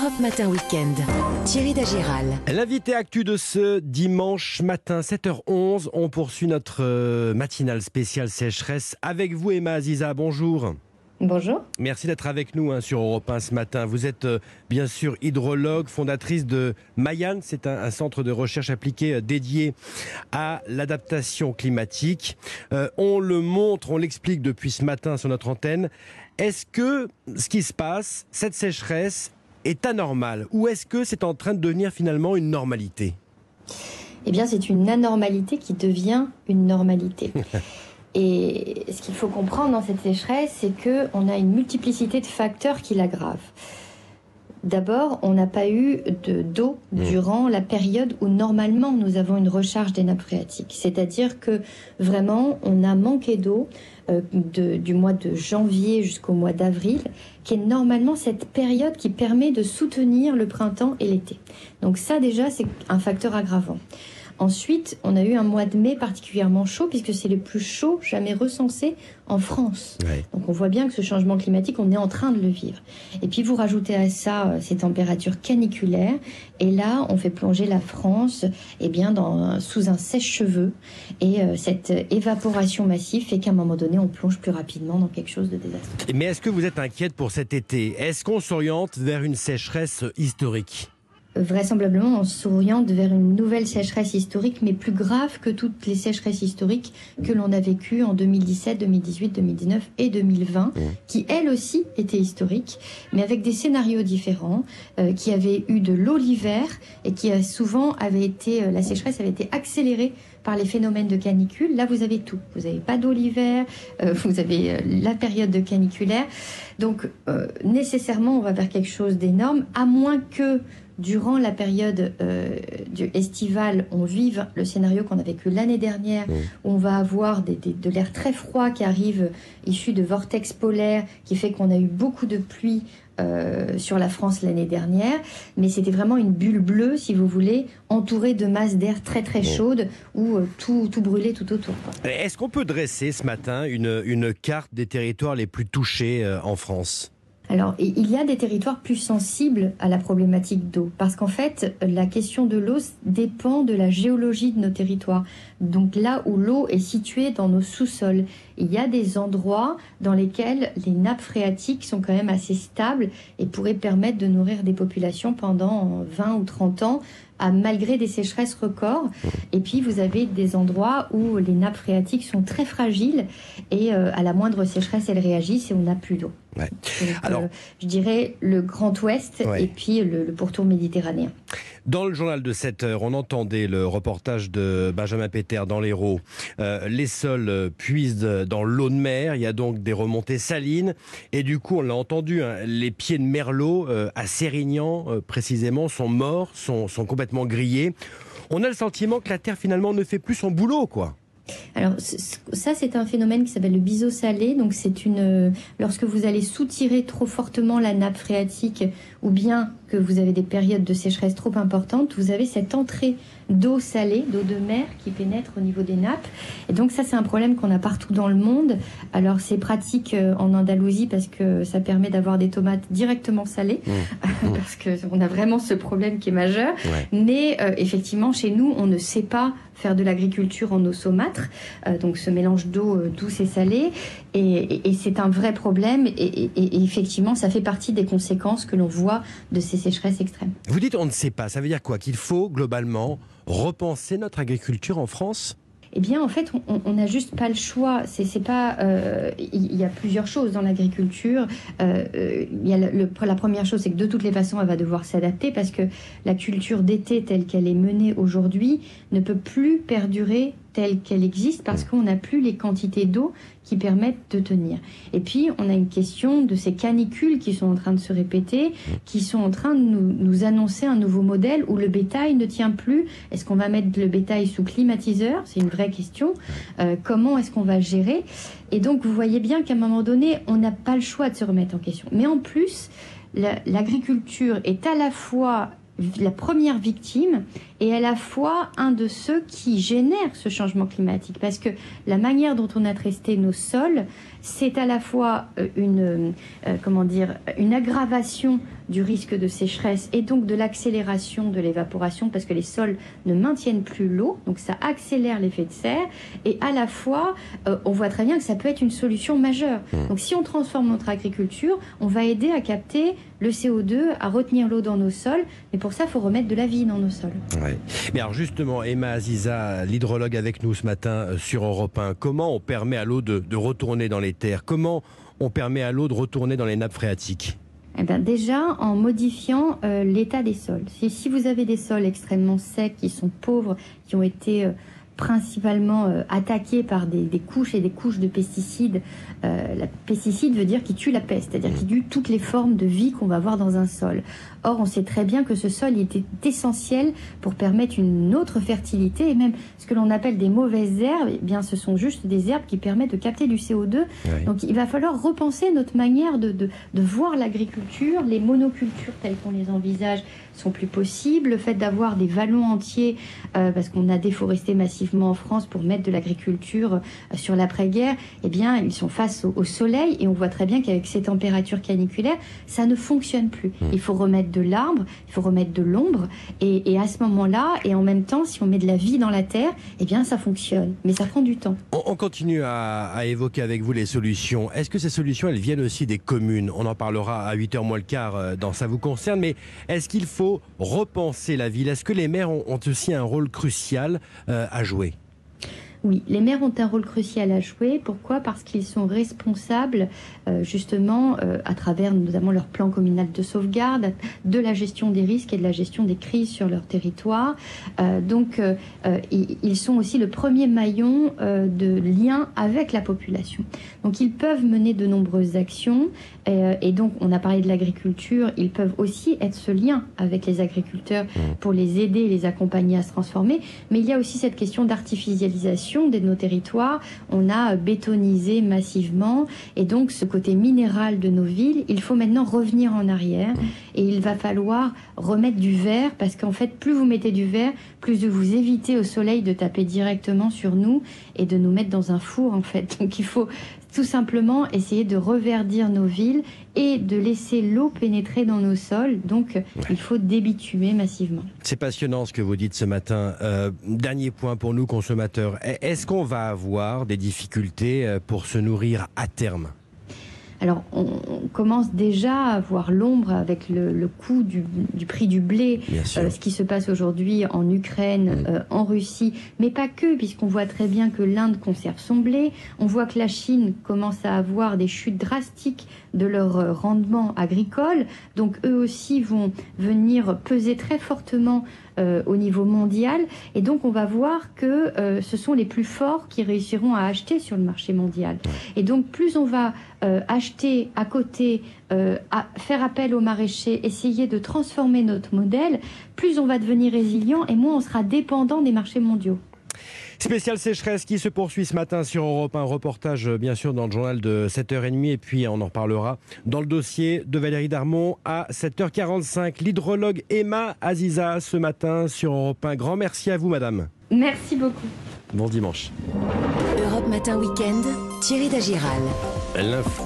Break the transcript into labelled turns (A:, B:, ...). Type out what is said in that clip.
A: Europe Matin Weekend. Thierry Dagiral.
B: L'invité actu de ce dimanche matin, 7h11, on poursuit notre euh, matinale spéciale sécheresse avec vous, Emma Aziza. Bonjour.
C: Bonjour.
B: Merci d'être avec nous hein, sur Europe 1 ce matin. Vous êtes euh, bien sûr hydrologue, fondatrice de Mayan. C'est un, un centre de recherche appliqué euh, dédié à l'adaptation climatique. Euh, on le montre, on l'explique depuis ce matin sur notre antenne. Est-ce que ce qui se passe, cette sécheresse, est anormale ou est-ce que c'est en train de devenir finalement une normalité?
C: Eh bien, c'est une anormalité qui devient une normalité. Et ce qu'il faut comprendre dans cette sécheresse, c'est qu'on a une multiplicité de facteurs qui l'aggravent. D'abord, on n'a pas eu de d'eau
B: Mmh.
C: durant la période où normalement nous avons une recharge des nappes phréatiques. C'est-à-dire que vraiment, on a manqué d'eau de- du mois de janvier jusqu'au mois d'avril, qui est normalement cette période qui permet de soutenir le printemps et l'été. Donc ça déjà, c'est un facteur aggravant. Ensuite, on a eu un mois de mai particulièrement chaud, puisque c'est le plus chaud jamais recensé en France.
B: Ouais.
C: Donc on voit bien que ce changement climatique, on est en train de le vivre. Et puis vous rajoutez à ça euh, ces températures caniculaires, et là on fait plonger la France eh bien, dans, sous un sèche-cheveux, et euh, cette évaporation massive fait qu'à un moment donné on plonge plus rapidement dans quelque chose de désastreux.
B: Mais est-ce que vous êtes inquiète pour cet été? Est-ce qu'on s'oriente vers une sécheresse historique?
C: Vraisemblablement, on s'oriente vers une nouvelle sécheresse historique, mais plus grave que toutes les sécheresses historiques que l'on a vécues en 2017, 2018, 2019 et 2020, qui elles aussi étaient historiques, mais avec des scénarios différents, euh, qui avaient eu de l'eau l'hiver et qui souvent avait été, euh, la sécheresse avait été accélérée par les phénomènes de canicule. Là, vous avez tout. Vous n'avez pas d'eau l'hiver, euh, vous avez euh, la période de caniculaire. Donc, euh, nécessairement, on va vers quelque chose d'énorme, à moins que durant la période euh, du estivale, on vive le scénario qu'on a vécu l'année dernière,
B: Mmh.
C: où on va avoir des- des- de l'air très froid qui arrive issu de vortex polaires, qui fait qu'on a eu beaucoup de pluie euh, sur la France l'année dernière, mais c'était vraiment une bulle bleue, si vous voulez, entourée de masses d'air très très chaudes, où euh, tout, tout brûlait tout autour.
B: Est-ce qu'on peut dresser ce matin une, une carte des territoires les plus touchés euh, en France?
C: Alors, il y a des territoires plus sensibles à la problématique d'eau, parce qu'en fait, la question de l'eau dépend de la géologie de nos territoires. Donc là où l'eau est située dans nos sous-sols, il y a des endroits dans lesquels les nappes phréatiques sont quand même assez stables et pourraient permettre de nourrir des populations pendant 20 ou 30 ans, à, malgré des sécheresses records. Et puis, vous avez des endroits où les nappes phréatiques sont très fragiles et euh, à la moindre sécheresse, elles réagissent et on n'a plus d'eau.
B: Ouais.
C: Donc,
B: Alors-
C: euh, je dirais le Grand Ouest
B: Ouais.
C: et puis le, le pourtour méditerranéen.
B: Dans le journal de 7 heures, on entendait le reportage de Benjamin Péter dans l'Hérault. Euh, les sols euh, puisent dans l'eau de mer, il y a donc des remontées salines. Et du coup, on l'a entendu, hein, les pieds de merlot euh, à Sérignan, euh, précisément, sont morts, sont, sont complètement grillés. On a le sentiment que la Terre, finalement, ne fait plus son boulot, quoi.
C: Alors ça c'est un phénomène qui s'appelle le biseau salé. Donc c'est une euh, lorsque vous allez soutirer trop fortement la nappe phréatique ou bien que vous avez des périodes de sécheresse trop importantes, vous avez cette entrée d'eau salée, d'eau de mer qui pénètre au niveau des nappes. Et donc ça c'est un problème qu'on a partout dans le monde. Alors c'est pratique euh, en Andalousie parce que ça permet d'avoir des tomates directement salées parce que on a vraiment ce problème qui est majeur.
B: Ouais.
C: Mais euh, effectivement, chez nous, on ne sait pas faire de l'agriculture en eau saumâtre, euh, donc ce mélange d'eau euh, douce et salée, et, et- et c'est un vrai problème. Et effectivement, ça fait partie des conséquences que l'on voit de ces sécheresses extrêmes.
B: Vous dites on ne sait pas, ça veut dire quoi? Qu'il faut, globalement, repenser notre agriculture en France?
C: Eh bien, en fait, on- n'a juste pas le choix. C'est pas. euh, Il y a plusieurs choses dans l'agriculture. Euh, euh, il y a le- le- la première chose, c'est que de toutes les façons, elle va devoir s'adapter parce que la culture d'été telle qu'elle est menée aujourd'hui ne peut plus perdurer telle qu'elle existe parce qu'on n'a plus les quantités d'eau qui permettent de tenir. Et puis, on a une question de ces canicules qui sont en train de se répéter, qui sont en train de nous, nous annoncer un nouveau modèle où le bétail ne tient plus. Est-ce qu'on va mettre le bétail sous climatiseur? C'est une vraie question. Euh, comment est-ce qu'on va gérer? Et donc, vous voyez bien qu'à un moment donné, on n'a pas le choix de se remettre en question. Mais en plus, la- l'agriculture est à la fois la première victime et à la fois un de ceux qui génèrent ce changement climatique. Parce que la manière dont on a traité nos sols, c'est à la fois euh, une, euh, comment dire, une aggravation du risque de sécheresse et donc de l'accélération de l'évaporation parce que les sols ne maintiennent plus l'eau, donc ça accélère l'effet de serre et à la fois euh, on voit très bien que ça peut être une solution majeure. Mmh. Donc si on transforme notre agriculture, on va aider à capter le CO2, à retenir l'eau dans nos sols, mais pour ça il faut remettre de la vie dans nos sols.
B: Mais alors justement, Emma Aziza, l'hydrologue avec nous ce matin sur Europe 1, comment on permet à l'eau de, retourner dans les terres? Comment on permet à l'eau de retourner dans les nappes phréatiques?
C: Eh ben déjà en modifiant euh, l'état des sols. Si, si, vous avez des sols extrêmement secs, qui sont pauvres, qui ont été euh, principalement euh, attaqués par des, des, couches et des couches de pesticides. Euh, la pesticide veut dire qui tue la peste, c'est-à-dire qui tue toutes les formes de vie qu'on va avoir dans un sol. Or, on sait très bien que ce sol était essentiel pour permettre une autre fertilité et même ce que l'on appelle des mauvaises herbes, eh bien, ce sont juste des herbes qui permettent de capter du CO2. Oui. Donc, il va falloir repenser notre manière de, de, de voir l'agriculture, les monocultures telles qu'on les envisage sont plus possibles, le fait d'avoir des vallons entiers, euh, parce qu'on a déforesté massivement en France pour mettre de l'agriculture euh, sur l'après-guerre, eh bien, ils sont face au, au, soleil et on voit très bien qu'avec ces températures caniculaires, ça ne fonctionne plus. Mmh. Il faut remettre de l'arbre, il faut remettre de l'ombre, et, et, à ce moment-là, et en même temps, si on met de la vie dans la terre, eh bien, ça fonctionne, mais ça prend du temps.
B: On, on continue à, à, évoquer avec vous les solutions. Est-ce que ces solutions, elles viennent aussi des communes? On en parlera à 8h moins le quart euh, dans Ça vous concerne, mais est-ce qu'il faut repenser la ville? Est-ce que les maires ont, ont aussi un rôle crucial euh, à jouer jouer
C: oui, les maires ont un rôle crucial à jouer. Pourquoi? Parce qu'ils sont responsables, euh, justement, euh, à travers notamment leur plan communal de sauvegarde, de la gestion des risques et de la gestion des crises sur leur territoire. Euh, donc, euh, ils sont aussi le premier maillon euh, de lien avec la population. Donc, ils peuvent mener de nombreuses actions. Et, et donc, on a parlé de l'agriculture. Ils peuvent aussi être ce lien avec les agriculteurs pour les aider, les accompagner à se transformer. Mais il y a aussi cette question d'artificialisation de nos territoires, on a bétonisé massivement et donc ce côté minéral de nos villes, il faut maintenant revenir en arrière et il va falloir remettre du verre parce qu'en fait plus vous mettez du verre, plus vous évitez au soleil de taper directement sur nous et de nous mettre dans un four en fait. Donc il faut tout simplement essayer de reverdir nos villes et de laisser l'eau pénétrer dans nos sols. Donc, ouais. il faut débitumer massivement.
B: C'est passionnant ce que vous dites ce matin. Euh, dernier point pour nous, consommateurs. Est-ce qu'on va avoir des difficultés euh, pour se nourrir à terme?
C: Alors, on, on, commence déjà à voir l'ombre avec le, le coût du, du, prix du blé, euh, ce qui se passe aujourd'hui en Ukraine, mmh. euh, en Russie, mais pas que, puisqu'on voit très bien que l'Inde conserve son blé. On voit que la Chine commence à avoir des chutes drastiques de leur euh, rendement agricole. Donc, eux aussi vont venir peser très fortement euh, au niveau mondial. Et donc, on va voir que euh, ce sont les plus forts qui réussiront à acheter sur le marché mondial. Et donc, plus on va euh, acheter à côté, euh, à faire appel aux maraîchers, essayer de transformer notre modèle, plus on va devenir résilient et moins on sera dépendant des marchés mondiaux.
B: Spécial sécheresse qui se poursuit ce matin sur Europe 1. Reportage, bien sûr, dans le journal de 7h30. Et puis, on en reparlera dans le dossier de Valérie Darmon à 7h45. L'hydrologue Emma Aziza ce matin sur Europe 1. Grand merci à vous, madame.
C: Merci beaucoup.
B: Bon dimanche.
A: Europe Matin Week-end, Thierry Dagiral.